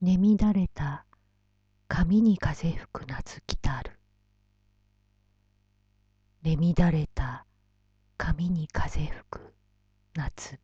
眠だれた髪に風吹く夏来たる。眠だれた髪に風吹く夏。